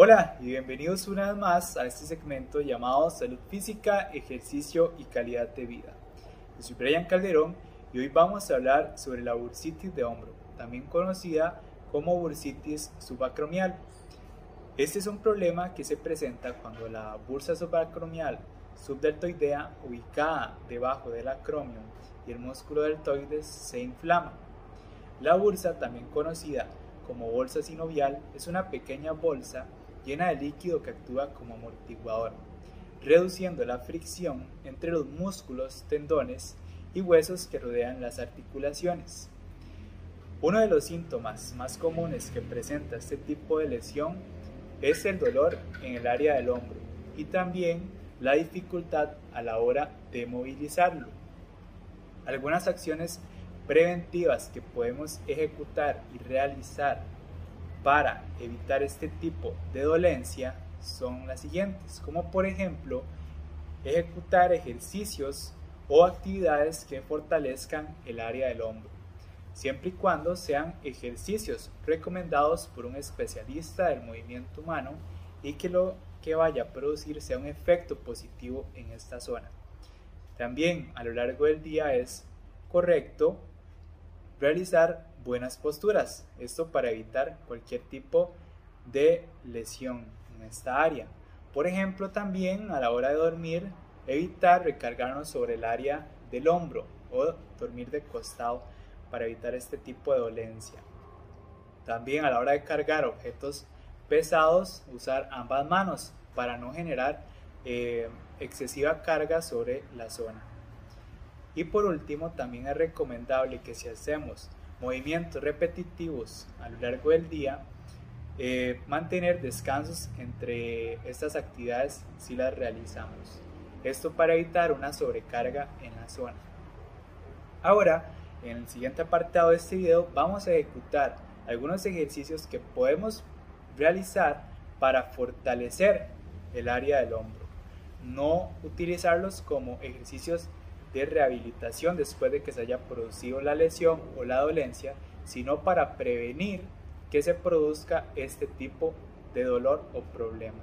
Hola y bienvenidos una vez más a este segmento llamado Salud Física, Ejercicio y Calidad de Vida. Yo soy Brian Calderón y hoy vamos a hablar sobre la bursitis de hombro, también conocida como bursitis subacromial. Este es un problema que se presenta cuando la bursa subacromial subdeltoidea ubicada debajo del acromion y el músculo deltoides se inflama. La bursa, también conocida como bolsa sinovial, es una pequeña bolsa llena de líquido que actúa como amortiguador, reduciendo la fricción entre los músculos, tendones y huesos que rodean las articulaciones. Uno de los síntomas más comunes que presenta este tipo de lesión es el dolor en el área del hombro y también la dificultad a la hora de movilizarlo. Algunas acciones preventivas que podemos ejecutar y realizar para evitar este tipo de dolencia son las siguientes, como por ejemplo ejecutar ejercicios o actividades que fortalezcan el área del hombro, siempre y cuando sean ejercicios recomendados por un especialista del movimiento humano y que lo que vaya a producir sea un efecto positivo en esta zona. También a lo largo del día es correcto realizar buenas posturas, esto para evitar cualquier tipo de lesión en esta área. Por ejemplo, también a la hora de dormir, evitar recargarnos sobre el área del hombro o dormir de costado para evitar este tipo de dolencia. También a la hora de cargar objetos pesados, usar ambas manos para no generar eh, excesiva carga sobre la zona. Y por último, también es recomendable que si hacemos movimientos repetitivos a lo largo del día, eh, mantener descansos entre estas actividades si las realizamos. Esto para evitar una sobrecarga en la zona. Ahora, en el siguiente apartado de este video vamos a ejecutar algunos ejercicios que podemos realizar para fortalecer el área del hombro. No utilizarlos como ejercicios de rehabilitación después de que se haya producido la lesión o la dolencia, sino para prevenir que se produzca este tipo de dolor o problema.